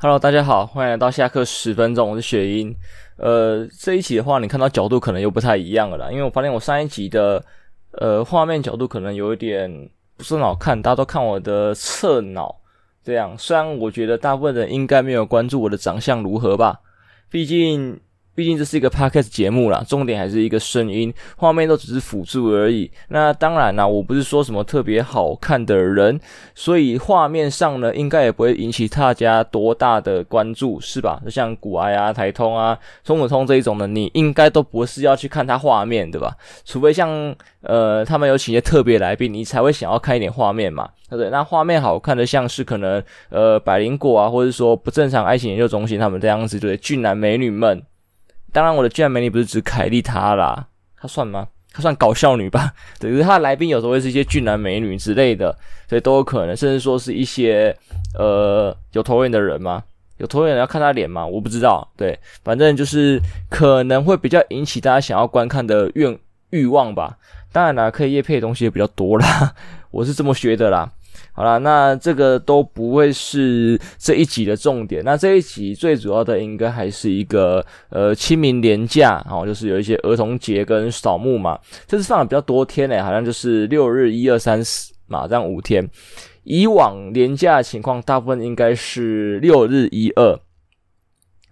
Hello，大家好，欢迎来到下课十分钟，我是雪英。呃，这一集的话，你看到角度可能又不太一样了啦，因为我发现我上一集的呃画面角度可能有一点不是很好看，大家都看我的侧脑这样。虽然我觉得大部分人应该没有关注我的长相如何吧，毕竟。毕竟这是一个 podcast 节目啦，重点还是一个声音，画面都只是辅助而已。那当然啦，我不是说什么特别好看的人，所以画面上呢，应该也不会引起大家多大的关注，是吧？就像古埃啊、台通啊、中国通这一种的，你应该都不是要去看它画面，对吧？除非像呃他们有请一些特别来宾，你才会想要看一点画面嘛，对不对？那画面好看的，像是可能呃百灵果啊，或者说不正常爱情研究中心他们这样子，对俊男美女们。当然，我的俊男美女不是指凯莉她啦，她算吗？她算搞笑女吧？对，因为她的来宾有时候会是一些俊男美女之类的，所以都有可能，甚至说是一些呃有头脸的人吗？有头脸的人要看她脸吗？我不知道。对，反正就是可能会比较引起大家想要观看的愿欲望吧。当然啦，可以业配的东西也比较多啦，我是这么学的啦。好啦，那这个都不会是这一集的重点。那这一集最主要的应该还是一个呃清明连假，哦，就是有一些儿童节跟扫墓嘛。这次放了比较多天诶，好像就是六日一二三四嘛，这样五天。以往连假的情况，大部分应该是六日一二。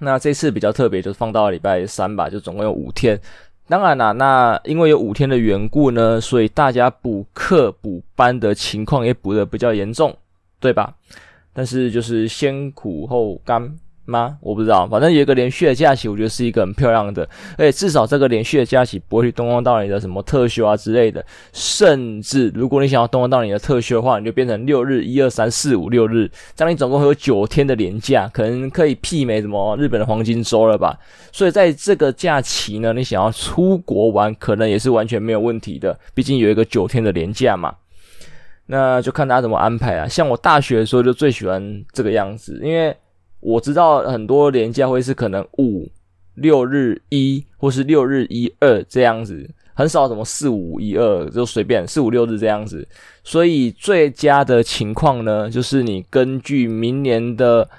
那这次比较特别，就是放到礼拜三吧，就总共有五天。当然啦，那因为有五天的缘故呢，所以大家补课补班的情况也补得比较严重，对吧？但是就是先苦后甘。吗？我不知道，反正有一个连续的假期，我觉得是一个很漂亮的，而且至少这个连续的假期不会去动用到你的什么特休啊之类的。甚至如果你想要动用到你的特休的话，你就变成六日一二三四五六日，这样你总共会有九天的连假，可能可以媲美什么日本的黄金周了吧？所以在这个假期呢，你想要出国玩，可能也是完全没有问题的，毕竟有一个九天的连假嘛。那就看大家怎么安排啊。像我大学的时候就最喜欢这个样子，因为。我知道很多年假会是可能五六日一或是六日一二这样子，很少什么四五一二就随便四五六日这样子。所以最佳的情况呢，就是你根据明年的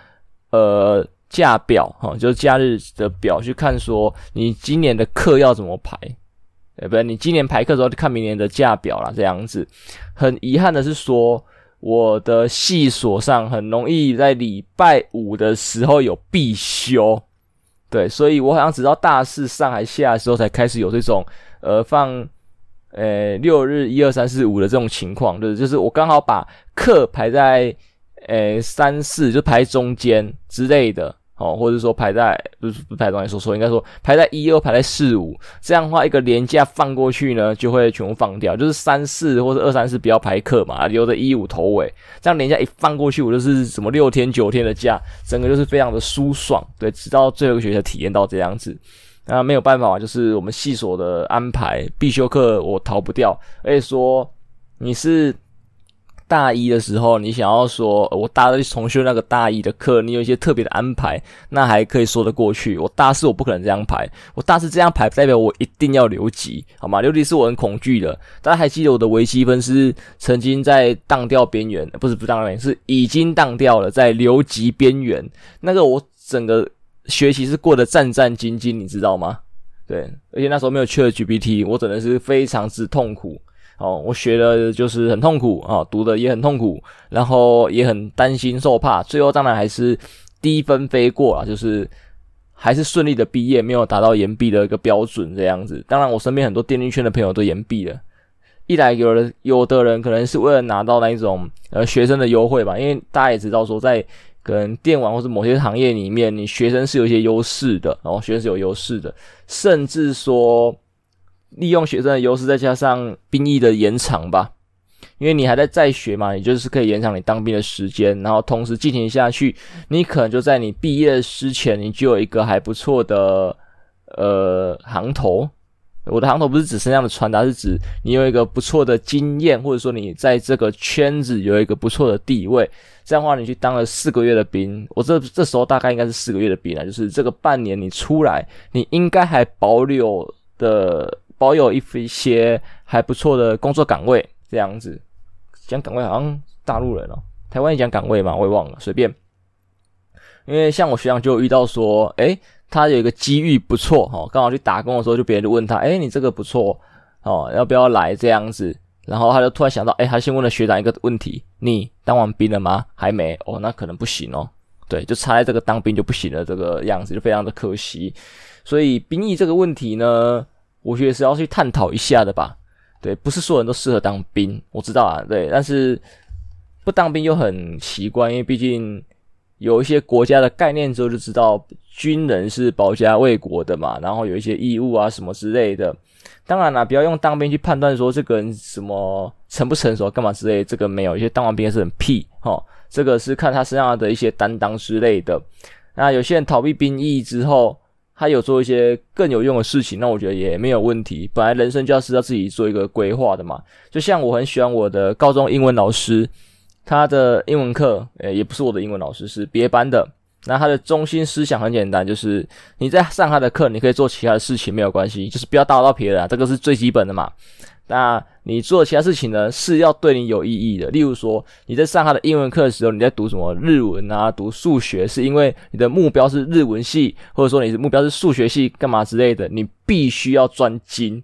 呃假表哈，就是假日的表去看，说你今年的课要怎么排。对不对？你今年排课的时候就看明年的假表啦，这样子。很遗憾的是说。我的系所上很容易在礼拜五的时候有必修，对，所以我好像直到大四上还下的时候才开始有这种呃放呃六日一二三四五的这种情况，对，就是我刚好把课排在呃三四就排中间之类的。哦，或者说排在不是不排中间说说，应该说排在一，又排在四五，这样的话一个连假放过去呢，就会全部放掉，就是三四或者二三四不要排课嘛，留着一五头尾，这样连假一放过去，我就是什么六天九天的假，整个就是非常的舒爽，对，直到最后一个学期体验到这样子，那没有办法，就是我们系所的安排，必修课我逃不掉，而且说你是。大一的时候，你想要说，我大二重修那个大一的课，你有一些特别的安排，那还可以说得过去。我大四我不可能这样排，我大四这样排不，代表我一定要留级，好吗？留级是我很恐惧的。大家还记得我的微积分是曾经在当掉边缘，不是不当掉，是已经当掉了，在留级边缘。那个我整个学习是过得战战兢兢，你知道吗？对，而且那时候没有去了 GPT，我真的是非常之痛苦。哦，我学的就是很痛苦啊，读的也很痛苦，然后也很担心受怕，最后当然还是低分飞过啊，就是还是顺利的毕业，没有达到延毕的一个标准这样子。当然，我身边很多电竞圈的朋友都延毕了，一来有的有的人可能是为了拿到那一种呃学生的优惠吧，因为大家也知道说，在可能电玩或者某些行业里面，你学生是有一些优势的，然后学生是有优势的，甚至说。利用学生的优势，再加上兵役的延长吧，因为你还在在学嘛，你就是可以延长你当兵的时间，然后同时进行下去，你可能就在你毕业之前，你就有一个还不错的呃行头。我的行头不是指身上的传达，是指你有一个不错的经验，或者说你在这个圈子有一个不错的地位。这样的话，你去当了四个月的兵，我这这时候大概应该是四个月的兵了，就是这个半年你出来，你应该还保留的。保有一一些还不错的工作岗位，这样子讲岗位好像大陆人哦，台湾也讲岗位嘛，我也忘了，随便。因为像我学长就遇到说，诶，他有一个机遇不错哦，刚好去打工的时候，就别人就问他，诶，你这个不错哦，要不要来这样子？然后他就突然想到，诶，他先问了学长一个问题：你当完兵了吗？还没哦，那可能不行哦。对，就差在这个当兵就不行了，这个样子就非常的可惜。所以兵役这个问题呢，我觉得是要去探讨一下的吧。对，不是所有人都适合当兵，我知道啊。对，但是不当兵又很奇怪，因为毕竟有一些国家的概念之后就知道，军人是保家卫国的嘛，然后有一些义务啊什么之类的。当然啦，不要用当兵去判断说这个人什么成不成熟，干嘛之类，这个没有。一些当完兵是很屁哈，这个是看他身上的一些担当之类的。那有些人逃避兵役之后，他有做一些更有用的事情，那我觉得也没有问题。本来人生就要是要自己做一个规划的嘛。就像我很喜欢我的高中英文老师，他的英文课，诶，也不是我的英文老师，是别班的。那他的中心思想很简单，就是你在上他的课，你可以做其他的事情没有关系，就是不要打扰到别人啊，这个是最基本的嘛。那你做其他事情呢，是要对你有意义的。例如说，你在上他的英文课的时候，你在读什么日文啊，读数学，是因为你的目标是日文系，或者说你的目标是数学系，干嘛之类的，你必须要专精，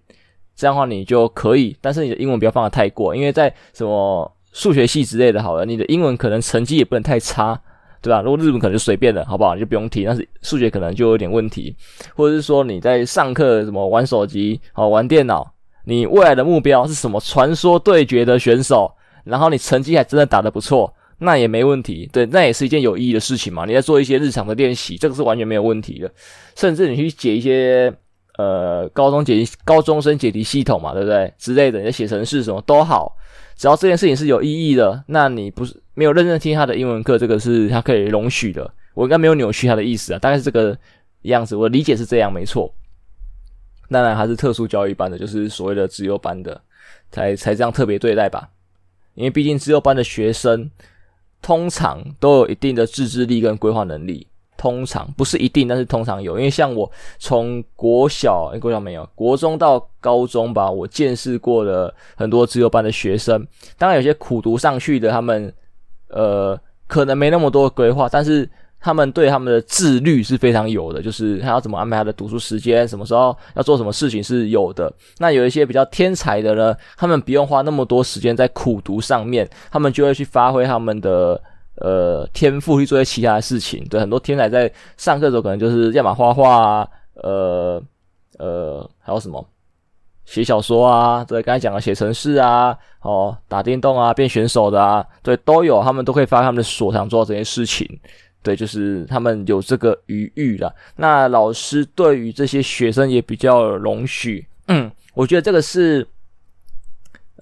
这样的话你就可以。但是你的英文不要放的太过，因为在什么数学系之类的，好了，你的英文可能成绩也不能太差。对吧？如果日文可能就随便了，好不好？你就不用提。但是数学可能就有点问题，或者是说你在上课什么玩手机、好玩电脑，你未来的目标是什么？传说对决的选手，然后你成绩还真的打得不错，那也没问题。对，那也是一件有意义的事情嘛。你在做一些日常的练习，这个是完全没有问题的。甚至你去解一些呃高中解高中生解题系统嘛，对不对？之类的，你在写程式什么都好。只要这件事情是有意义的，那你不是没有认真听他的英文课，这个是他可以容许的。我应该没有扭曲他的意思啊，大概是这个样子。我理解是这样，没错。当然还是特殊教育班的，就是所谓的资优班的，才才这样特别对待吧。因为毕竟资优班的学生通常都有一定的自制力跟规划能力。通常不是一定，但是通常有，因为像我从国小，国小没有，国中到高中吧，我见识过了很多资优班的学生。当然有些苦读上去的，他们呃可能没那么多规划，但是他们对他们的自律是非常有的，就是他要怎么安排他的读书时间，什么时候要做什么事情是有的。那有一些比较天才的呢，他们不用花那么多时间在苦读上面，他们就会去发挥他们的。呃，天赋去做一些其他的事情，对，很多天才在上课的时候，可能就是要么画画啊，呃呃，还有什么写小说啊，对，刚才讲的写程式啊，哦，打电动啊，变选手的啊，对，都有，他们都可以发挥他们的所长做这些事情，对，就是他们有这个余裕了。那老师对于这些学生也比较容许，嗯，我觉得这个是。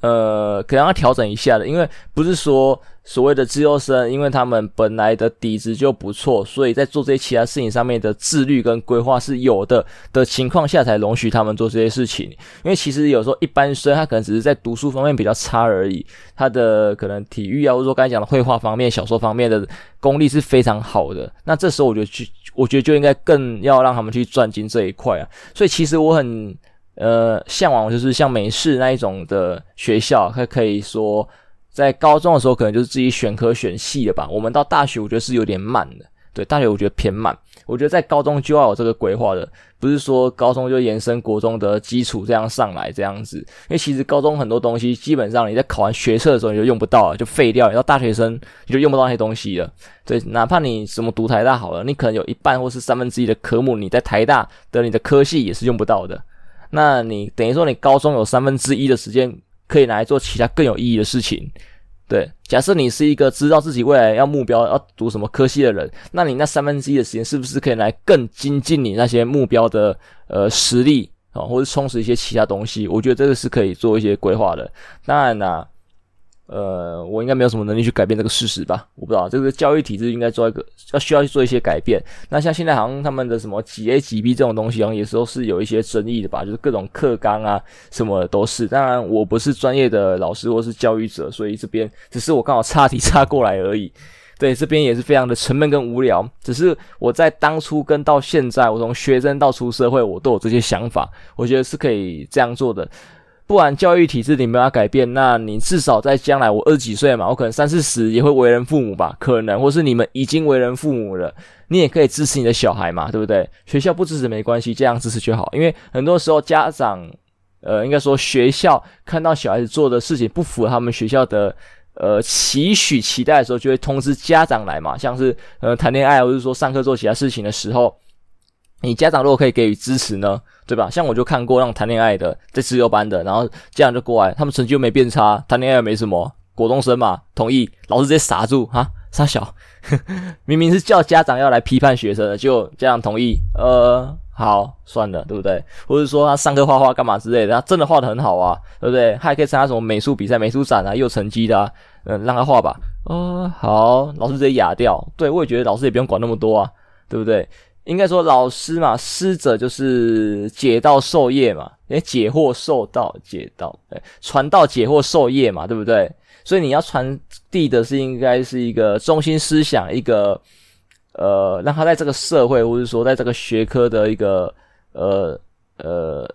呃，可能要调整一下的，因为不是说所谓的资优生，因为他们本来的底子就不错，所以在做这些其他事情上面的自律跟规划是有的的情况下，才容许他们做这些事情。因为其实有时候一般生他可能只是在读书方面比较差而已，他的可能体育啊，或者说刚才讲的绘画方面、小说方面的功力是非常好的。那这时候我觉得去，我觉得就应该更要让他们去专精这一块啊。所以其实我很。呃，向往就是像美式那一种的学校，他可以说在高中的时候可能就是自己选科选系的吧。我们到大学，我觉得是有点慢的。对，大学我觉得偏慢。我觉得在高中就要有这个规划的，不是说高中就延伸国中的基础这样上来这样子。因为其实高中很多东西基本上你在考完学测的时候你就用不到了，就废掉了。你到大学生你就用不到那些东西了。对，哪怕你什么读台大好了，你可能有一半或是三分之一的科目你在台大的你的科系也是用不到的。那你等于说，你高中有三分之一的时间可以来做其他更有意义的事情，对。假设你是一个知道自己未来要目标要读什么科系的人，那你那三分之一的时间是不是可以来更精进你那些目标的呃实力啊，或者充实一些其他东西？我觉得这个是可以做一些规划的。当然啦。呃，我应该没有什么能力去改变这个事实吧？我不知道这个教育体制应该做一个要需要去做一些改变。那像现在好像他们的什么几 A 几 B 这种东西，好像也是都是有一些争议的吧？就是各种课纲啊什么的都是。当然我不是专业的老师或是教育者，所以这边只是我刚好岔题岔过来而已。对，这边也是非常的沉闷跟无聊。只是我在当初跟到现在，我从学生到出社会，我都有这些想法，我觉得是可以这样做的。不然教育体制你没办法改变，那你至少在将来我二十几岁嘛，我可能三四十也会为人父母吧，可能，或是你们已经为人父母了，你也可以支持你的小孩嘛，对不对？学校不支持没关系，这样支持就好，因为很多时候家长，呃，应该说学校看到小孩子做的事情不符合他们学校的呃期许期待的时候，就会通知家长来嘛，像是呃谈恋爱或者说上课做其他事情的时候。你家长如果可以给予支持呢，对吧？像我就看过那种谈恋爱的，在自由班的，然后家长就过来，他们成绩又没变差，谈恋爱又没什么，国中生嘛，同意，老师直接傻住哈，傻小，呵呵，明明是叫家长要来批判学生的，就家长同意，呃，好，算了，对不对？或者说他上课画画干嘛之类的，他真的画得很好啊，对不对？他还可以参加什么美术比赛、美术展啊，又有成绩的，啊，嗯，让他画吧，呃，好，老师直接哑掉，对，我也觉得老师也不用管那么多啊，对不对？应该说老师嘛，师者就是解道授业嘛，诶，解惑授道，解道，哎，传道解惑授业嘛，对不对？所以你要传递的是应该是一个中心思想，一个呃，让他在这个社会或者说在这个学科的一个呃呃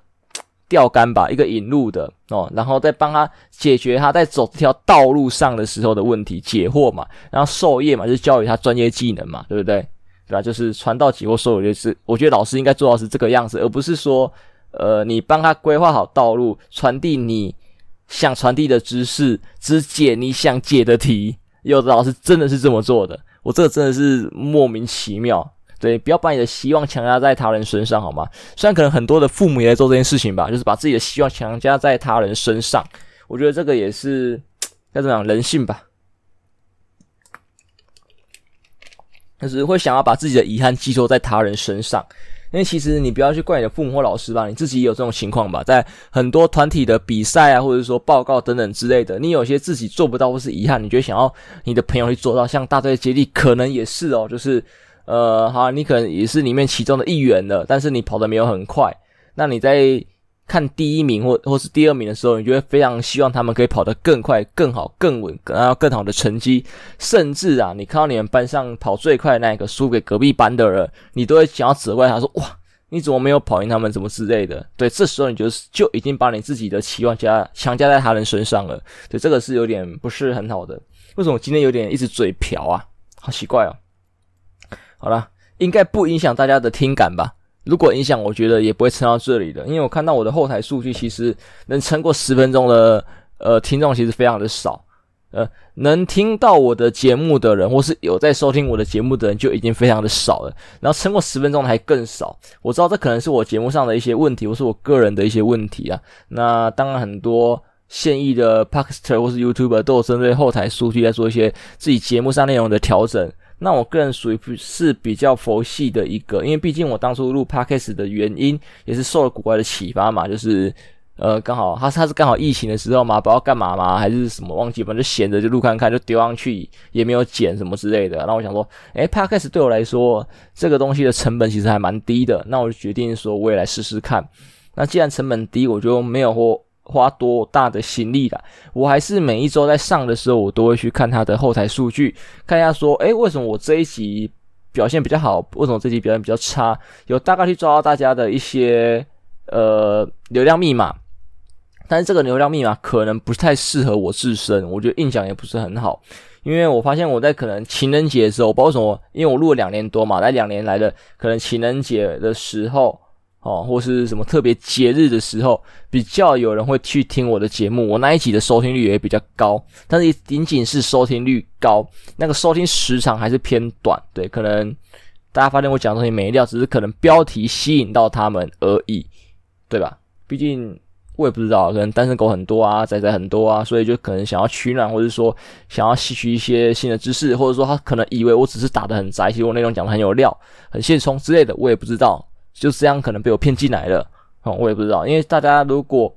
钓竿吧，一个引路的哦，然后再帮他解决他在走这条道路上的时候的问题，解惑嘛，然后授业嘛，就是教育他专业技能嘛，对不对？对吧？就是传道解惑授业，就是我觉得老师应该做到是这个样子，而不是说，呃，你帮他规划好道路，传递你想传递的知识，只解你想解的题。有的老师真的是这么做的，我这个真的是莫名其妙。对，不要把你的希望强加在他人身上，好吗？虽然可能很多的父母也在做这件事情吧，就是把自己的希望强加在他人身上。我觉得这个也是 该怎么讲，人性吧。就是会想要把自己的遗憾寄托在他人身上，因为其实你不要去怪你的父母或老师吧，你自己也有这种情况吧，在很多团体的比赛啊，或者说报告等等之类的，你有些自己做不到或是遗憾，你就想要你的朋友去做到，像大队接力可能也是哦，就是呃，好，你可能也是里面其中的一员了，但是你跑的没有很快，那你在。看第一名或或是第二名的时候，你就会非常希望他们可以跑得更快、更好、更稳，然后更好的成绩。甚至啊，你看到你们班上跑最快的那个输给隔壁班的人，你都会想要责怪他说：“哇，你怎么没有跑赢他们？怎么之类的？”对，这时候你就就已经把你自己的期望加强加在他人身上了。对，这个是有点不是很好的。为什么我今天有点一直嘴瓢啊？好奇怪哦。好了，应该不影响大家的听感吧？如果影响，我觉得也不会撑到这里的，因为我看到我的后台数据，其实能撑过十分钟的呃听众其实非常的少，呃，能听到我的节目的人，或是有在收听我的节目的人，就已经非常的少了，然后撑过十分钟的还更少。我知道这可能是我节目上的一些问题，或是我个人的一些问题啊。那当然，很多现役的 Podcaster 或是 YouTuber 都有针对后台数据在做一些自己节目上内容的调整。那我个人属于是比较佛系的一个，因为毕竟我当初录 Podcast 的原因也是受了古怪的启发嘛，就是呃刚好他他是刚好疫情的时候嘛，不知道干嘛嘛，还是什么忘记，反正就闲着就录看看，就丢上去也没有剪什么之类的。那我想说，诶 Podcast 对我来说这个东西的成本其实还蛮低的，那我就决定说我也来试试看。那既然成本低，我就没有或。花多大的心力啦，我还是每一周在上的时候，我都会去看他的后台数据，看一下说，诶，为什么我这一集表现比较好？为什么这集表现比较差？有大概去抓到大家的一些呃流量密码，但是这个流量密码可能不太适合我自身，我觉得印象也不是很好，因为我发现我在可能情人节的时候，我不知道为什么，因为我录了两年多嘛，在两年来的可能情人节的时候。哦，或是什么特别节日的时候，比较有人会去听我的节目，我那一集的收听率也比较高，但是仅仅是收听率高，那个收听时长还是偏短，对，可能大家发现我讲的东西没料，只是可能标题吸引到他们而已，对吧？毕竟我也不知道，可能单身狗很多啊，仔仔很多啊，所以就可能想要取暖，或者说想要吸取一些新的知识，或者说他可能以为我只是打得很宅，其实我内容讲得很有料，很现充之类的，我也不知道。就这样可能被我骗进来了，哦，我也不知道，因为大家如果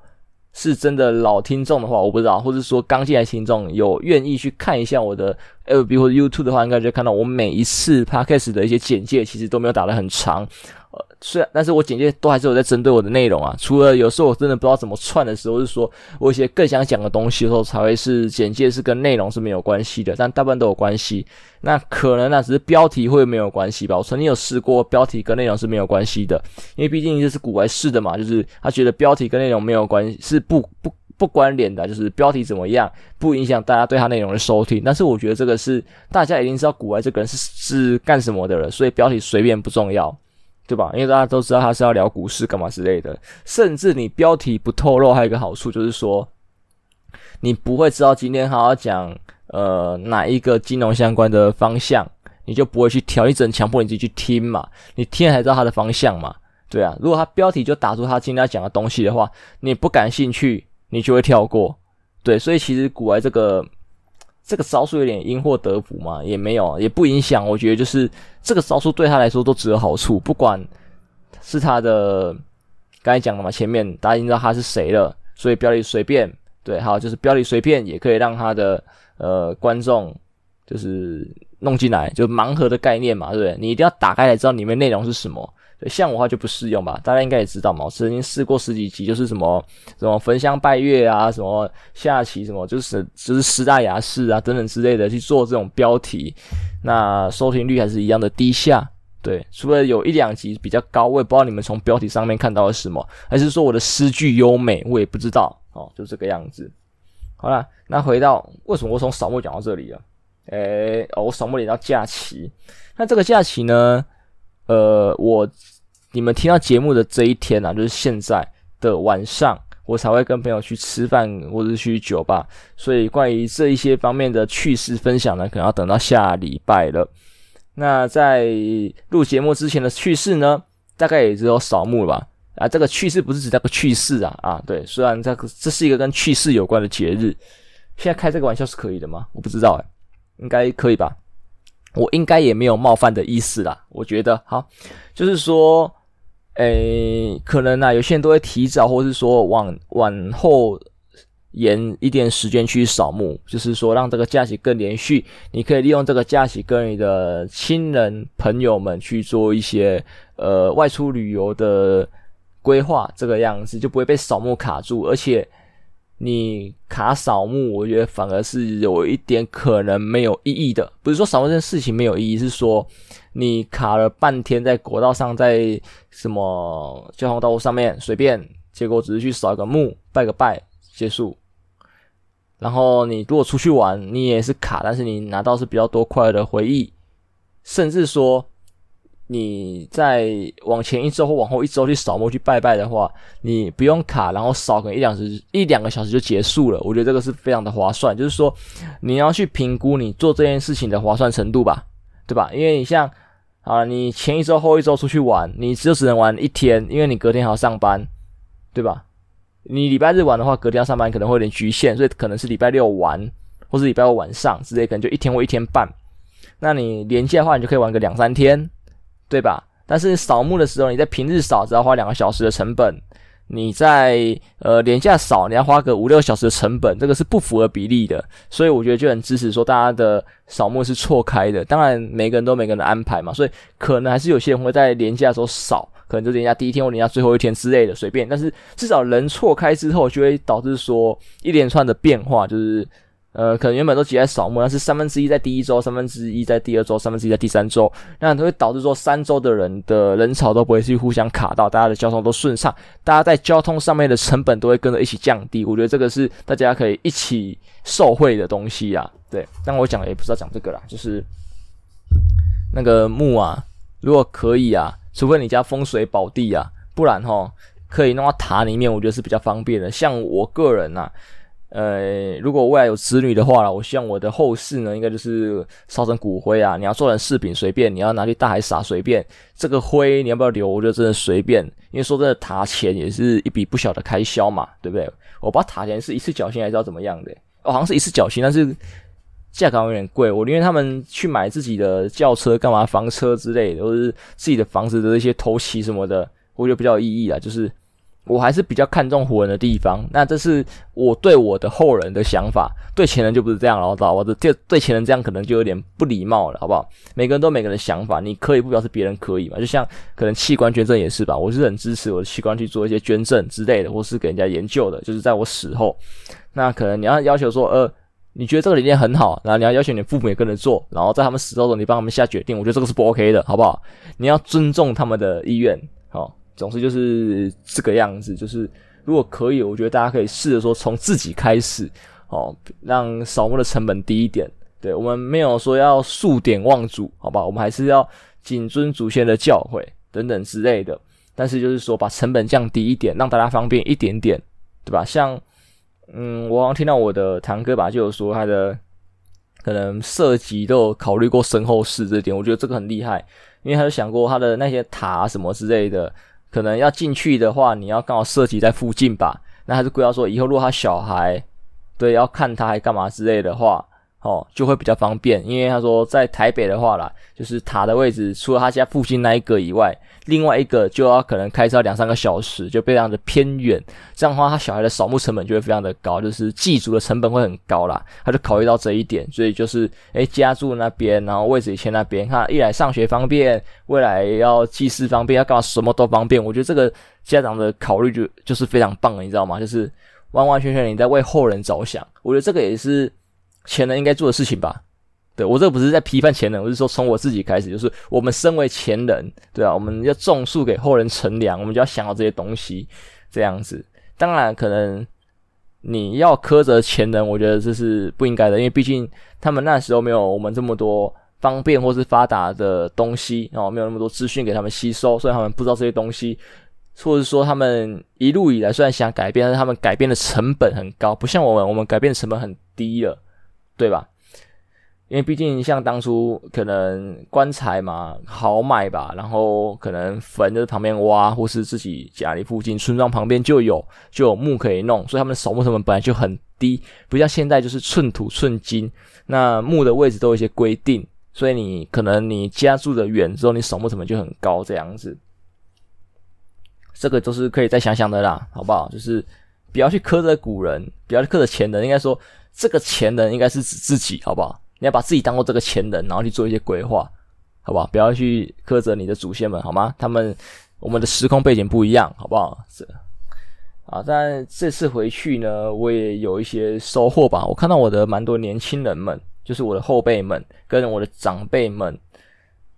是真的老听众的话，我不知道，或者说刚进来听众有愿意去看一下我的 LB 或者 YouTube 的话，应该就看到我每一次 Podcast 的一些简介，其实都没有打得很长。呃，虽然，但是我简介都还是有在针对我的内容啊。除了有时候我真的不知道怎么串的时候，是说我一些更想讲的东西的时候，才会是简介是跟内容是没有关系的。但大部分都有关系。那可能那，只是标题会没有关系吧。我曾经有试过标题跟内容是没有关系的，因为毕竟这是古玩试的嘛，就是他觉得标题跟内容没有关系，是不不不关联的，就是标题怎么样不影响大家对他内容的收听。但是我觉得这个是大家已经知道股癌这个人是是干什么的了，所以标题随便不重要。对吧？因为大家都知道他是要聊股市干嘛之类的，甚至你标题不透露，还有一个好处就是说，你不会知道今天他要讲呃哪一个金融相关的方向，你就不会去挑，你只能强迫你自己去听嘛，你听才知道他的方向嘛。对啊，如果他标题就打出他今天要讲的东西的话，你不感兴趣，你就会跳过。对，所以其实股癌这个。这个招数有点因祸得福嘛，也没有，也不影响。我觉得就是这个招数对他来说都只有好处，不管是他的刚才讲的嘛，前面大家已经知道他是谁了，所以标题随便，对，好，就是标题随便也可以让他的呃观众就是弄进来，就盲盒的概念嘛，对不对？你一定要打开来知道里面内容是什么。像我的话就不适用吧，大家应该也知道嘛。我曾经试过十几集，就是什么什么焚香拜月啊，什么下棋什么，就是就是十大雅士啊等等之类的去做这种标题，那收听率还是一样的低下。对，除了有一两集比较高，我也不知道你们从标题上面看到了什么，还是说我的诗句优美，我也不知道。哦，就这个样子。好了，那回到为什么我从扫墓讲到这里了？诶，哦，我扫墓连到假期，那这个假期呢？呃，我你们听到节目的这一天啊，就是现在的晚上，我才会跟朋友去吃饭或者是去酒吧。所以关于这一些方面的趣事分享呢，可能要等到下礼拜了。那在录节目之前的趣事呢，大概也只有扫墓了吧？啊，这个趣事不是指那个趣事啊啊，对，虽然这个这是一个跟趣事有关的节日，现在开这个玩笑是可以的吗？我不知道诶，应该可以吧。我应该也没有冒犯的意思啦，我觉得好，就是说，诶，可能啊，有些人都会提早，或是说往往后延一点时间去扫墓，就是说让这个假期更连续，你可以利用这个假期跟你的亲人朋友们去做一些呃外出旅游的规划，这个样子就不会被扫墓卡住，而且。你卡扫墓，我觉得反而是有一点可能没有意义的。不是说扫墓这件事情没有意义，是说你卡了半天在国道上，在什么交通道路上面随便，结果只是去扫个墓，拜个拜，结束。然后你如果出去玩，你也是卡，但是你拿到是比较多快乐的回忆，甚至说。你再往前一周或往后一周去扫墓去拜拜的话，你不用卡，然后扫个一两时一两个小时就结束了。我觉得这个是非常的划算，就是说你要去评估你做这件事情的划算程度吧，对吧？因为你像啊，你前一周后一周出去玩，你就只能玩一天，因为你隔天还要上班，对吧？你礼拜日玩的话，隔天要上班可能会有点局限，所以可能是礼拜六玩，或是礼拜五晚上之类，可能就一天或一天半。那你连假的话，你就可以玩个两三天。对吧？但是扫墓的时候，你在平日扫只要花两个小时的成本，你在呃连假扫你要花个五六小时的成本，这个是不符合比例的。所以我觉得就很支持说大家的扫墓是错开的。当然每个人都每个人的安排嘛，所以可能还是有些人会在连假的时候扫，可能就连假第一天或连假最后一天之类的随便。但是至少人错开之后，就会导致说一连串的变化，就是。呃，可能原本都挤在扫墓，但是三分之一在第一周，三分之一在第二周，三分之一在第三周，那都会导致说三周的人的人潮都不会去互相卡到，大家的交通都顺畅，大家在交通上面的成本都会跟着一起降低。我觉得这个是大家可以一起受惠的东西啊。对，但我讲也不是要讲这个啦，就是那个墓啊，如果可以啊，除非你家风水宝地啊，不然哈可以弄到塔里面，我觉得是比较方便的。像我个人啊。呃，如果未来有子女的话啦，我希望我的后事呢，应该就是烧成骨灰啊。你要做成饰品随便，你要拿去大海撒随便。这个灰你要不要留，我觉得真的随便。因为说真的，塔钱也是一笔不小的开销嘛，对不对？我不知道塔钱是一次缴清还是要怎么样的，哦，好像是一次缴清，但是价格有点贵。我宁愿他们去买自己的轿车干嘛，房车之类的，或者是自己的房子的一些头期什么的，我觉得比较有意义啊，就是。我还是比较看重活人的地方。那这是我对我的后人的想法，对前人就不是这样了，知道吧？我的对对前人这样可能就有点不礼貌了，好不好？每个人都每个人的想法，你可以不表示别人可以嘛？就像可能器官捐赠也是吧，我是很支持我的器官去做一些捐赠之类的，或是给人家研究的，就是在我死后，那可能你要要求说，呃。你觉得这个理念很好，然后你要要求你父母也跟着做，然后在他们死后，你帮他们下决定，我觉得这个是不 OK 的，好不好？你要尊重他们的意愿，好，总之就是这个样子。就是如果可以，我觉得大家可以试着说从自己开始，哦，让扫墓的成本低一点。对，我们没有说要数典忘祖，好吧？我们还是要谨遵祖先的教诲等等之类的。但是就是说把成本降低一点，让大家方便一点点，对吧？像。嗯，我好像听到我的堂哥吧，就有说他的可能涉及都有考虑过身后事这点，我觉得这个很厉害，因为他就想过他的那些塔什么之类的，可能要进去的话，你要刚好涉及在附近吧，那还是规划说以后如果他小孩对要看他还干嘛之类的话。哦，就会比较方便，因为他说在台北的话啦，就是塔的位置，除了他家附近那一个以外，另外一个就要可能开车两三个小时，就非常的偏远。这样的话，他小孩的扫墓成本就会非常的高，就是祭祖的成本会很高啦。他就考虑到这一点，所以就是诶家住那边，然后位置也迁那边，他一来上学方便，未来要祭祀方便，要干嘛什么都方便。我觉得这个家长的考虑就就是非常棒了，你知道吗？就是完完全全你在为后人着想。我觉得这个也是。前人应该做的事情吧，对，我这个不是在批判前人，我是说从我自己开始，就是我们身为前人，对啊，我们要种树给后人乘凉，我们就要想到这些东西，这样子。当然，可能你要苛责前人，我觉得这是不应该的，因为毕竟他们那时候没有我们这么多方便或是发达的东西，然后没有那么多资讯给他们吸收，所以他们不知道这些东西，或者说他们一路以来虽然想改变，但是他们改变的成本很高，不像我们，我们改变成本很低了。对吧？因为毕竟像当初可能棺材嘛好买吧，然后可能坟就是旁边挖，或是自己家里附近村庄旁边就有就有墓可以弄，所以他们的守墓成本本来就很低，不像现在就是寸土寸金。那墓的位置都有一些规定，所以你可能你家住的远之后，你守墓成本就很高这样子。这个都是可以再想想的啦，好不好？就是不要去苛责古人，不要去苛责前人，应该说。这个前人应该是指自己，好不好？你要把自己当做这个前人，然后去做一些规划，好不好？不要去苛责你的祖先们，好吗？他们我们的时空背景不一样，好不好？是啊，但这次回去呢，我也有一些收获吧。我看到我的蛮多年轻人们，就是我的后辈们跟我的长辈们，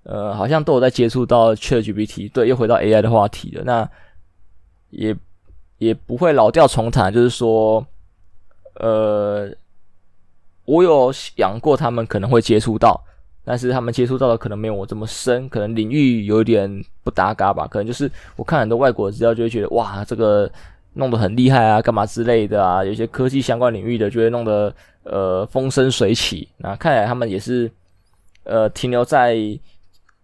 呃，好像都有在接触到 ChatGPT，对，又回到 AI 的话题了。那也也不会老调重弹，就是说，呃。我有想过他们可能会接触到，但是他们接触到的可能没有我这么深，可能领域有点不搭嘎吧。可能就是我看很多外国资料，就会觉得哇，这个弄得很厉害啊，干嘛之类的啊。有些科技相关领域的就会弄得呃风生水起。那看来他们也是呃停留在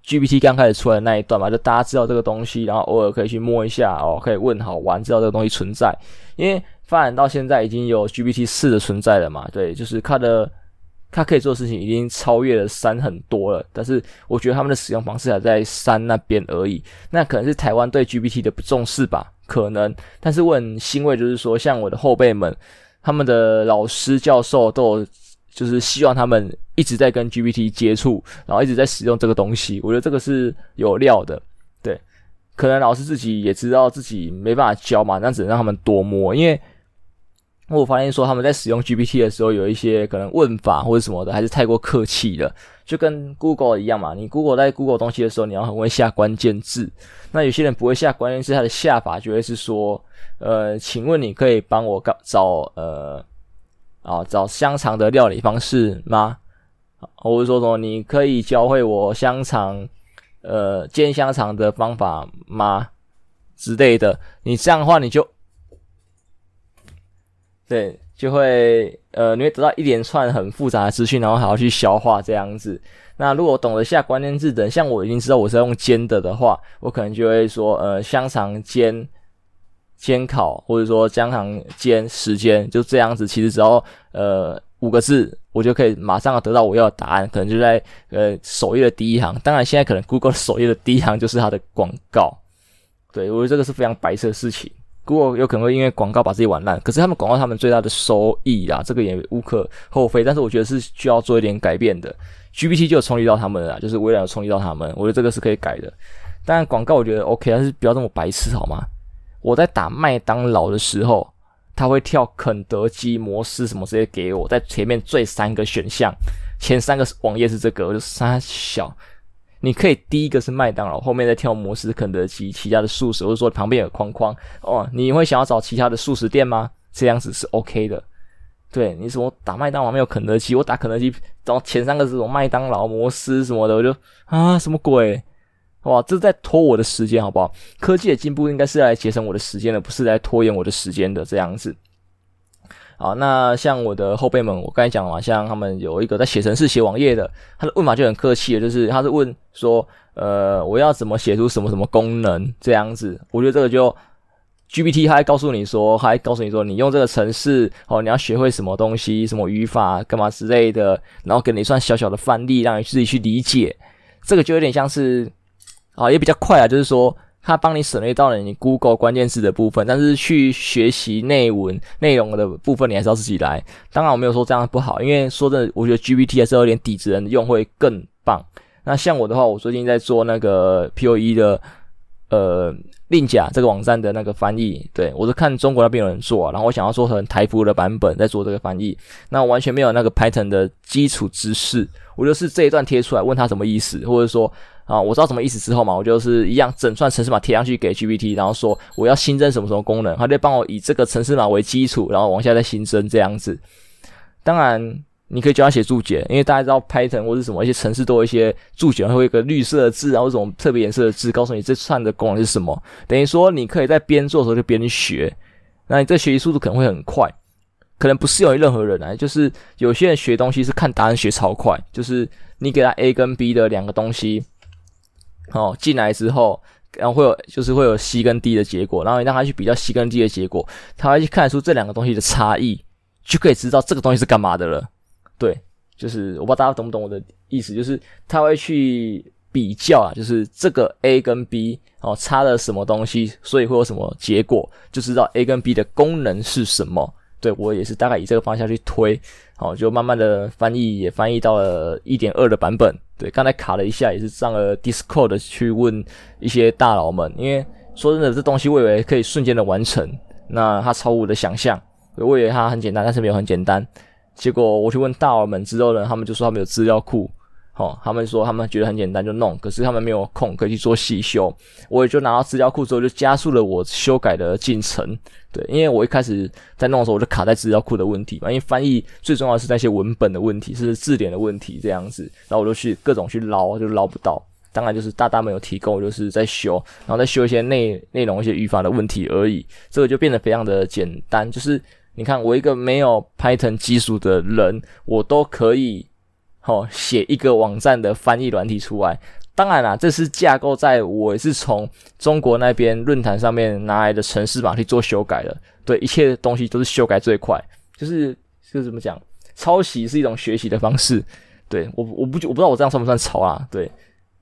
GPT 刚开始出来的那一段嘛，就大家知道这个东西，然后偶尔可以去摸一下哦，可以问好玩，知道这个东西存在，因为。发展到现在已经有 GPT 四的存在了嘛？对，就是它的它可以做的事情已经超越了三很多了。但是我觉得他们的使用方式还在三那边而已。那可能是台湾对 GPT 的不重视吧？可能。但是我很欣慰，就是说像我的后辈们，他们的老师教授都有，就是希望他们一直在跟 GPT 接触，然后一直在使用这个东西。我觉得这个是有料的。对，可能老师自己也知道自己没办法教嘛，那只能让他们多摸，因为。我发现说他们在使用 GPT 的时候，有一些可能问法或者什么的，还是太过客气了，就跟 Google 一样嘛。你 Google 在 Google 东西的时候，你要很会下关键字。那有些人不会下关键字，他的下法就会是说，呃，请问你可以帮我找呃啊找香肠的料理方式吗？或者说什么你可以教会我香肠呃煎香肠的方法吗？之类的。你这样的话，你就。对，就会呃，你会得到一连串很复杂的资讯，然后还要去消化这样子。那如果懂得下关键字等，像我已经知道我是用煎的的话，我可能就会说呃，香肠煎煎烤，或者说香肠煎时间，就这样子。其实只要呃五个字，我就可以马上得到我要的答案，可能就在呃首页的第一行。当然，现在可能 Google 首页的第一行就是它的广告。对，我觉得这个是非常白色的事情。Google 有可能会因为广告把自己玩烂，可是他们广告他们最大的收益啦，这个也无可厚非。但是我觉得是需要做一点改变的。GPT 就有冲击到他们了，就是微软有冲击到他们，我觉得这个是可以改的。当然广告我觉得 OK，但是不要这么白痴好吗？我在打麦当劳的时候，他会跳肯德基、摩斯什么这些给我，在前面最三个选项，前三个网页是这个，我就三小。你可以第一个是麦当劳，后面再跳摩斯、肯德基，其他的素食，或者说旁边有框框哦。你会想要找其他的素食店吗？这样子是 OK 的。对，你什么打麦当劳没有肯德基，我打肯德基，然后前三个是什么麦当劳、摩斯什么的，我就啊什么鬼？哇，这是在拖我的时间，好不好？科技的进步应该是来节省我的时间的，不是来拖延我的时间的这样子。好，那像我的后辈们，我刚才讲了嘛，像他们有一个在写程式、写网页的，他的问法就很客气的，就是他是问说，呃，我要怎么写出什么什么功能这样子？我觉得这个就 GPT 他还告诉你说，还告诉你说，你用这个程式哦，你要学会什么东西，什么语法干嘛之类的，然后给你算小小的范例，让你自己去理解。这个就有点像是，啊，也比较快啊，就是说。他帮你省略到了你 Google 关键字的部分，但是去学习内文内容的部分，你还是要自己来。当然，我没有说这样不好，因为说真的，我觉得 GPT 还是有点底子，人用会更棒。那像我的话，我最近在做那个 POE 的呃令甲这个网站的那个翻译，对，我是看中国那边有人做，然后我想要做成台服的版本，在做这个翻译，那完全没有那个 Python 的基础知识，我就是这一段贴出来问他什么意思，或者说。啊，我知道什么意思之后嘛，我就是一样整串程式码贴上去给 GPT，然后说我要新增什么什么功能，他就帮我以这个程式码为基础，然后往下再新增这样子。当然，你可以教他写注解，因为大家知道 Python 或是什么一些程式都有一些注解，会有一个绿色的字，然后这种特别颜色的字，告诉你这串的功能是什么。等于说，你可以在边做的时候就边学，那你这学习速度可能会很快，可能不适用于任何人啊。就是有些人学东西是看答案学超快，就是你给他 A 跟 B 的两个东西。哦，进来之后，然后会有就是会有 C 跟 D 的结果，然后你让他去比较 C 跟 D 的结果，他会去看出这两个东西的差异，就可以知道这个东西是干嘛的了。对，就是我不知道大家懂不懂我的意思，就是他会去比较啊，就是这个 A 跟 B 哦差了什么东西，所以会有什么结果，就知道 A 跟 B 的功能是什么。对，我也是大概以这个方向去推，好，就慢慢的翻译也翻译到了一点二的版本。对，刚才卡了一下，也是上了 Discord 去问一些大佬们，因为说真的，这东西我以为可以瞬间的完成，那它超乎我的想象，我以为它很简单，但是没有很简单。结果我去问大佬们之后呢，他们就说他们有资料库。哦，他们说他们觉得很简单就弄，可是他们没有空可以去做细修。我也就拿到资料库之后，就加速了我修改的进程。对，因为我一开始在弄的时候，我就卡在资料库的问题嘛。因为翻译最重要的是那些文本的问题，是字典的问题这样子。然后我就去各种去捞，就捞不到。当然就是大大没有提供，就是在修，然后再修一些内内容、一些语法的问题而已。这个就变得非常的简单。就是你看，我一个没有 Python 基础的人，我都可以。哦，写一个网站的翻译软体出来，当然啦，这是架构在我也是从中国那边论坛上面拿来的程式码去做修改的。对，一切东西都是修改最快，就是就是怎么讲，抄袭是一种学习的方式。对，我我不我不知道我这样算不算抄啊？对，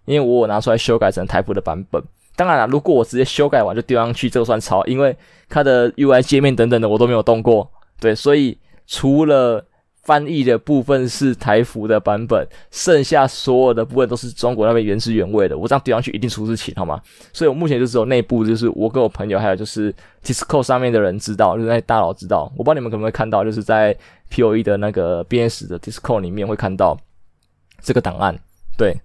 因为我我拿出来修改成台服的版本。当然啦，如果我直接修改完就丢上去，这个算抄，因为它的 UI 界面等等的我都没有动过。对，所以除了翻译的部分是台服的版本，剩下所有的部分都是中国那边原汁原味的。我这样丢上去一定出事情，好吗？所以我目前就只有内部，就是我跟我朋友，还有就是 Discord 上面的人知道，就是那大佬知道。我不知道你们可不可以看到，就是在 POE 的那个编史的 Discord 里面会看到这个档案。对。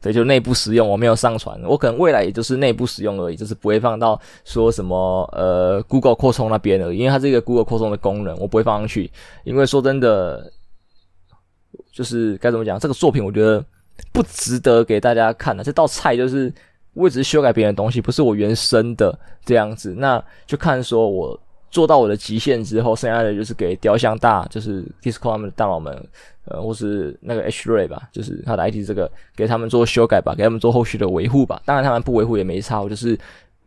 对，就内部使用，我没有上传，我可能未来也就是内部使用而已，就是不会放到说什么呃 Google 扩充那边而已，因为它这个 Google 扩充的功能我不会放上去，因为说真的，就是该怎么讲，这个作品我觉得不值得给大家看的，这道菜就是我只是修改别人的东西，不是我原生的这样子，那就看说我。做到我的极限之后，剩下的就是给雕像大，就是 Discord 他们的大佬们，呃，或是那个 H Ray 吧，就是他的 IT 这个，给他们做修改吧，给他们做后续的维护吧。当然他们不维护也没差，我就是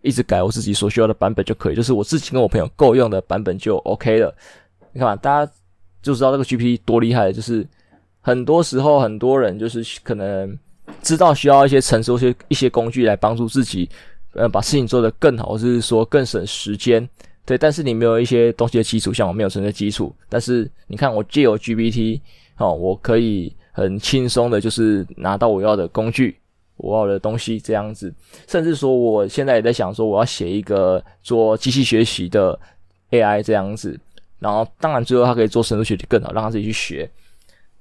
一直改我自己所需要的版本就可以，就是我自己跟我朋友够用的版本就 OK 了。你看嘛，大家就知道这个 GPT 多厉害，就是很多时候很多人就是可能知道需要一些成熟、些一些工具来帮助自己，呃，把事情做得更好，或是说更省时间。对，但是你没有一些东西的基础，像我没有存在基础，但是你看我借由 GPT，哦，我可以很轻松的，就是拿到我要的工具，我要的东西这样子，甚至说我现在也在想说，我要写一个做机器学习的 AI 这样子，然后当然最后它可以做深度学习更好，让它自己去学。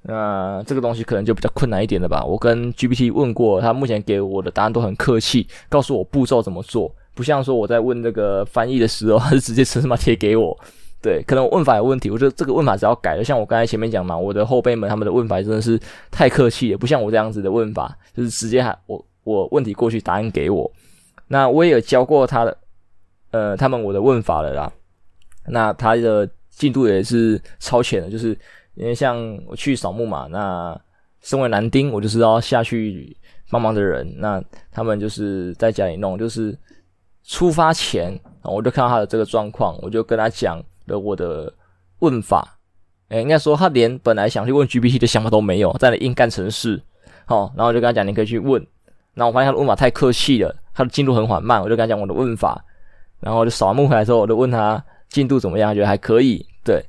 那这个东西可能就比较困难一点了吧？我跟 GPT 问过，他目前给我的答案都很客气，告诉我步骤怎么做，不像说我在问这个翻译的时候，他是直接程式码贴给我。对，可能问法有问题，我觉得这个问法只要改了。像我刚才前面讲嘛，我的后辈们他们的问法真的是太客气了，不像我这样子的问法，就是直接喊我我问题过去，答案给我。那我也有教过他的，呃，他们我的问法了啦。那他的进度也是超前的，就是。因为像我去扫墓嘛，那身为男丁，我就是要下去帮忙的人。那他们就是在家里弄，就是出发前，我就看到他的这个状况，我就跟他讲的我的问法。诶，应该说他连本来想去问 GPT 的想法都没有，在那硬干程式。好，然后我就跟他讲，你可以去问。然后我发现他的问法太客气了，他的进度很缓慢，我就跟他讲我的问法。然后就扫完墓回来之后，我就问他进度怎么样，觉得还可以。对。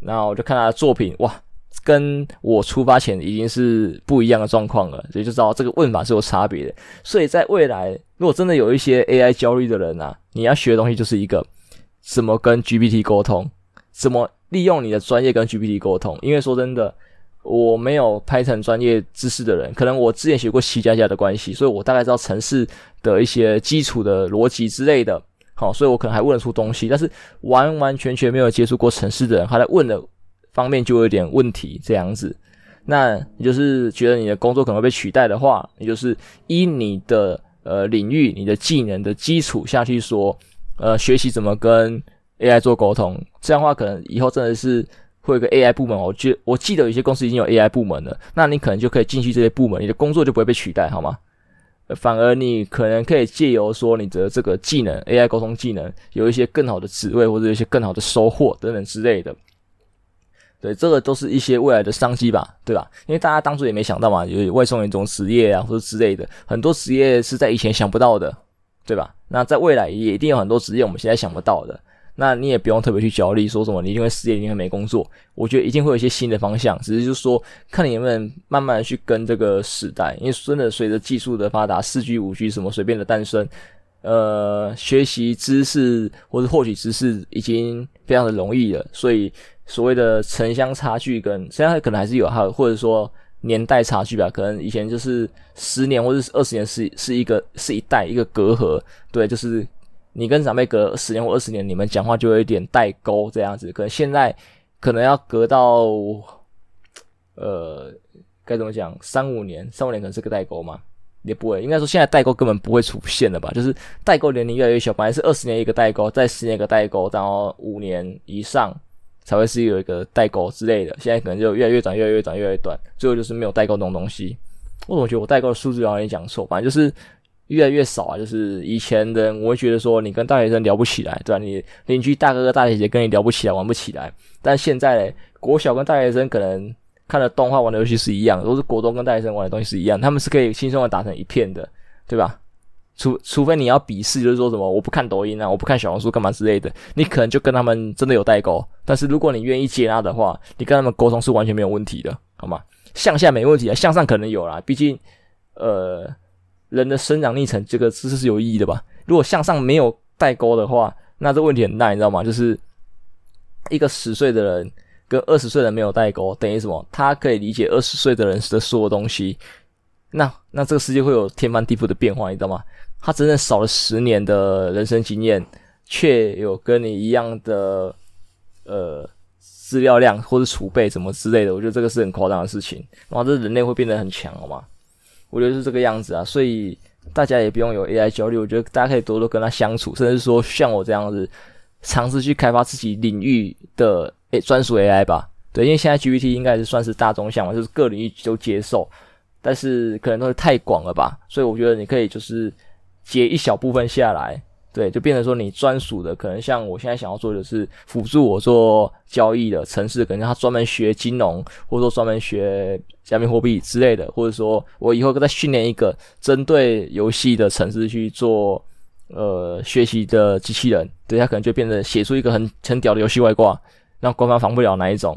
然后我就看他的作品，哇，跟我出发前已经是不一样的状况了，所以就知道这个问法是有差别的。所以在未来，如果真的有一些 AI 焦虑的人啊，你要学的东西就是一个怎么跟 GPT 沟通，怎么利用你的专业跟 GPT 沟通。因为说真的，我没有 Python 专业知识的人，可能我之前学过 C 加加的关系，所以我大概知道城市的一些基础的逻辑之类的。好，所以我可能还问得出东西，但是完完全全没有接触过城市的人，他在问的方面就有点问题这样子。那你就是觉得你的工作可能会被取代的话，你就是依你的呃领域、你的技能的基础下去说，呃，学习怎么跟 AI 做沟通。这样的话，可能以后真的是会有个 AI 部门。我觉我记得有些公司已经有 AI 部门了，那你可能就可以进去这些部门，你的工作就不会被取代，好吗？反而你可能可以借由说你的这个技能，AI 沟通技能，有一些更好的职位或者一些更好的收获等等之类的。对，这个都是一些未来的商机吧，对吧？因为大家当初也没想到嘛，有外送员这种职业啊，或者之类的，很多职业是在以前想不到的，对吧？那在未来也一定有很多职业我们现在想不到的。那你也不用特别去焦虑，说什么你一定会失业，一定会没工作。我觉得一定会有一些新的方向，只是就是说，看你能不能慢慢去跟这个时代。因为真的随着技术的发达，四 G、五 G 什么随便的诞生，呃，学习知识或者获取知识已经非常的容易了。所以所谓的城乡差距跟现在可能还是有哈，或者说年代差距吧。可能以前就是十年或者是二十年是是一个是一代一个隔阂，对，就是。你跟长辈隔十年或二十年，你们讲话就有一点代沟这样子。可能现在可能要隔到，呃，该怎么讲？三五年，三五年可能是个代沟嘛？也不会，应该说现在代沟根本不会出现了吧？就是代沟年龄越来越小，本来是二十年一个代沟，再十年一个代沟，然后五年以上才会是有一个代沟之类的。现在可能就越来越短，越来越短，越来越短，最后就是没有代沟这种东西。我总觉得我代沟的数字好像有点讲错？反正就是。越来越少啊，就是以前的，我会觉得说你跟大学生聊不起来，对吧？你邻居大哥哥大姐姐跟你聊不起来，玩不起来。但现在嘞，国小跟大学生可能看的动画、玩的游戏是一样，都是国中跟大学生玩的东西是一样，他们是可以轻松的打成一片的，对吧？除除非你要鄙视，就是说什么我不看抖音啊，我不看小红书干嘛之类的，你可能就跟他们真的有代沟。但是如果你愿意接纳的话，你跟他们沟通是完全没有问题的，好吗？向下没问题啊，向上可能有啦，毕竟呃。人的生长历程，这个知识是有意义的吧？如果向上没有代沟的话，那这问题很大，你知道吗？就是一个十岁的人跟二十岁的人没有代沟，等于什么？他可以理解二十岁的人的所有东西，那那这个世界会有天翻地覆的变化，你知道吗？他真正少了十年的人生经验，却有跟你一样的呃资料量或者储备什么之类的，我觉得这个是很夸张的事情。然后这人类会变得很强，好吗？我觉得是这个样子啊，所以大家也不用有 AI 焦虑。我觉得大家可以多多跟他相处，甚至说像我这样子，尝试去开发自己领域的诶专属 AI 吧。对，因为现在 GPT 应该是算是大众项嘛，就是各领域都接受，但是可能都是太广了吧。所以我觉得你可以就是截一小部分下来。对，就变成说你专属的，可能像我现在想要做的是辅助我做交易的城市，可能他专门学金融，或者说专门学加密货币之类的，或者说我以后再训练一个针对游戏的城市去做呃学习的机器人，对，他可能就变成写出一个很很屌的游戏外挂，让官方防不了哪一种。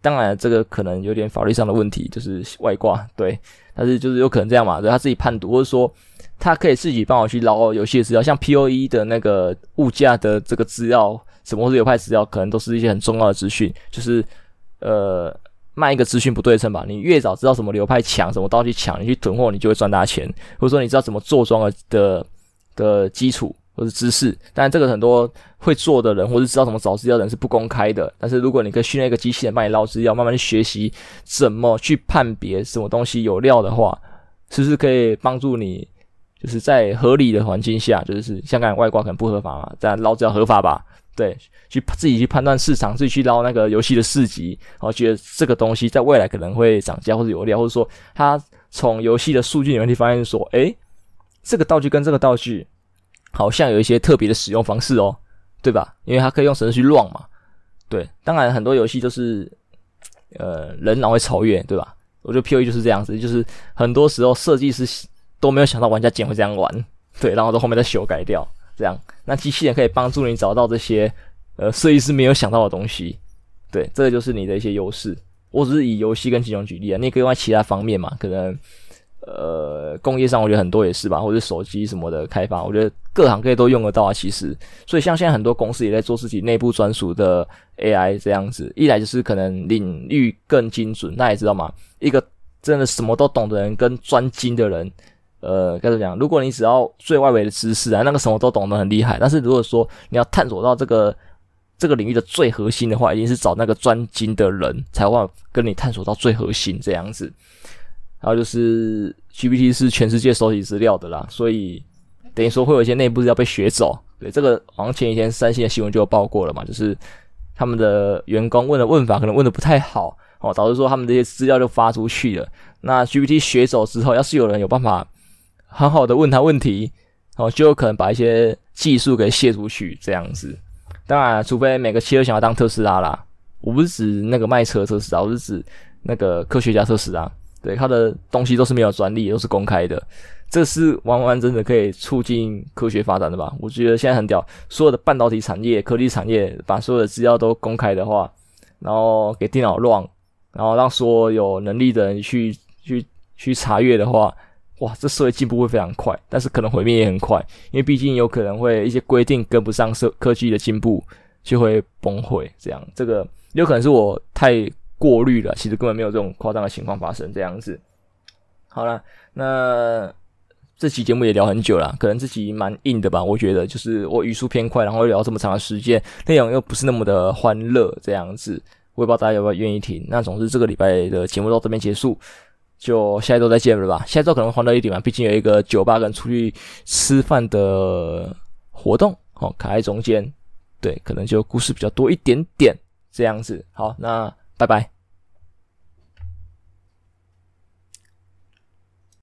当然，这个可能有点法律上的问题，就是外挂，对，但是就是有可能这样嘛，对，他自己判读，或者说他可以自己帮我去捞游戏的资料，像 POE 的那个物价的这个资料，什么是流派资料，可能都是一些很重要的资讯，就是呃卖一个资讯不对称吧，你越早知道什么流派强，什么道具强，你去囤货，你就会赚大钱，或者说你知道怎么做庄的的基础。或是知识，但这个很多会做的人，或是知道怎么找资料的人是不公开的。但是如果你可以训练一个机器人帮你捞资料，慢慢去学习怎么去判别什么东西有料的话，是不是可以帮助你，就是在合理的环境下，就是香港外挂可能不合法嘛，这样捞资料合法吧？对，去自己去判断市场，自己去捞那个游戏的市集，然后觉得这个东西在未来可能会涨价或者有料，或者说他从游戏的数据里面去发现说，诶，这个道具跟这个道具。好像有一些特别的使用方式哦，对吧？因为它可以用绳子去乱嘛。对，当然很多游戏都是，呃，人脑会超越，对吧？我觉得 POE 就是这样子，就是很多时候设计师都没有想到玩家竟然会这样玩，对，然后到后面再修改掉，这样。那机器人可以帮助你找到这些，呃，设计师没有想到的东西，对，这个就是你的一些优势。我只是以游戏跟金融举例啊，你也可以用在其他方面嘛，可能。呃，工业上我觉得很多也是吧，或者手机什么的开发，我觉得各行各业都用得到啊。其实，所以像现在很多公司也在做自己内部专属的 AI 这样子，一来就是可能领域更精准。那也知道吗？一个真的什么都懂的人跟专精的人，呃，该怎么讲？如果你只要最外围的知识啊，那个什么都懂得很厉害。但是如果说你要探索到这个这个领域的最核心的话，一定是找那个专精的人才会跟你探索到最核心这样子。还有就是 GPT 是全世界收集资料的啦，所以等于说会有一些内部资料被学走。对，这个好像前几天三星的新闻就有报过了嘛，就是他们的员工问的问法可能问的不太好，哦，导致说他们这些资料就发出去了。那 GPT 学走之后，要是有人有办法很好的问他问题，哦，就有可能把一些技术给泄出去这样子。当然，除非每个企业想要当特斯拉啦，我不是指那个卖车特斯拉，我是指那个科学家特斯拉。对，他的东西都是没有专利，都是公开的，这是完完整整可以促进科学发展的吧？我觉得现在很屌，所有的半导体产业、科技产业把所有的资料都公开的话，然后给电脑乱然后让所有有能力的人去去去查阅的话，哇，这社会进步会非常快，但是可能毁灭也很快，因为毕竟有可能会一些规定跟不上社科技的进步，就会崩溃。这样，这个有可能是我太。过滤了，其实根本没有这种夸张的情况发生。这样子，好了，那这期节目也聊很久了，可能这期蛮硬的吧？我觉得，就是我语速偏快，然后聊这么长的时间，内容又不是那么的欢乐，这样子，我也不知道大家有没有愿意听。那总之，这个礼拜的节目到这边结束，就下周再见了吧。下周可能欢乐一点嘛，毕竟有一个酒吧跟出去吃饭的活动哦，卡在中间，对，可能就故事比较多一点点这样子。好，那。拜拜。